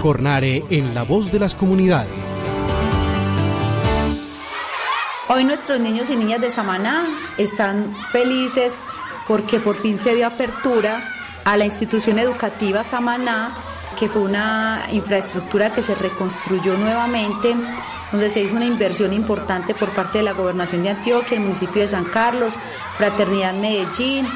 Cornare en la voz de las comunidades. Hoy nuestros niños y niñas de Samaná están felices porque por fin se dio apertura a la institución educativa Samaná, que fue una infraestructura que se reconstruyó nuevamente, donde se hizo una inversión importante por parte de la Gobernación de Antioquia, el municipio de San Carlos, Fraternidad Medellín,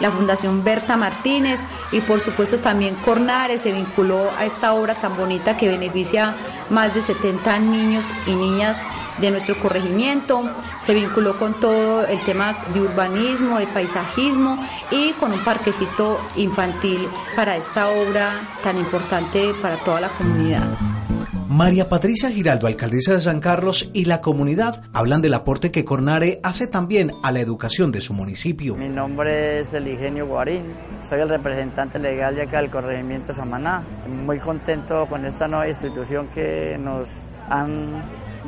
la Fundación Berta Martínez y por supuesto también Cornares se vinculó a esta obra tan bonita que beneficia más de 70 niños y niñas de nuestro corregimiento. Se vinculó con todo el tema de urbanismo, de paisajismo y con un parquecito infantil para esta obra tan importante para toda la comunidad. María Patricia Giraldo, alcaldesa de San Carlos, y la comunidad hablan del aporte que Cornare hace también a la educación de su municipio. Mi nombre es Eligenio Guarín, soy el representante legal de acá del corregimiento Samaná. Muy contento con esta nueva institución que nos han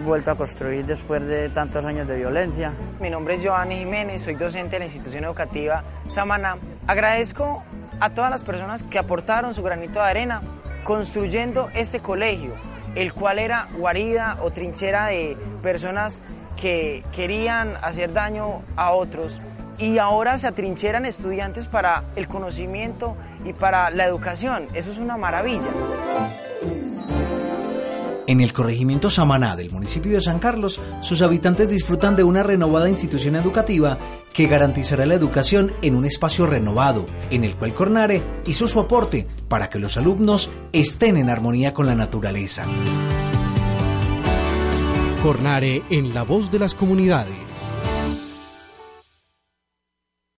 vuelto a construir después de tantos años de violencia. Mi nombre es Giovanni Jiménez, soy docente de la institución educativa Samaná. Agradezco a todas las personas que aportaron su granito de arena construyendo este colegio el cual era guarida o trinchera de personas que querían hacer daño a otros y ahora se atrincheran estudiantes para el conocimiento y para la educación. Eso es una maravilla. En el corregimiento Samaná del municipio de San Carlos, sus habitantes disfrutan de una renovada institución educativa que garantizará la educación en un espacio renovado, en el cual Cornare hizo su aporte para que los alumnos estén en armonía con la naturaleza. Cornare en la voz de las comunidades.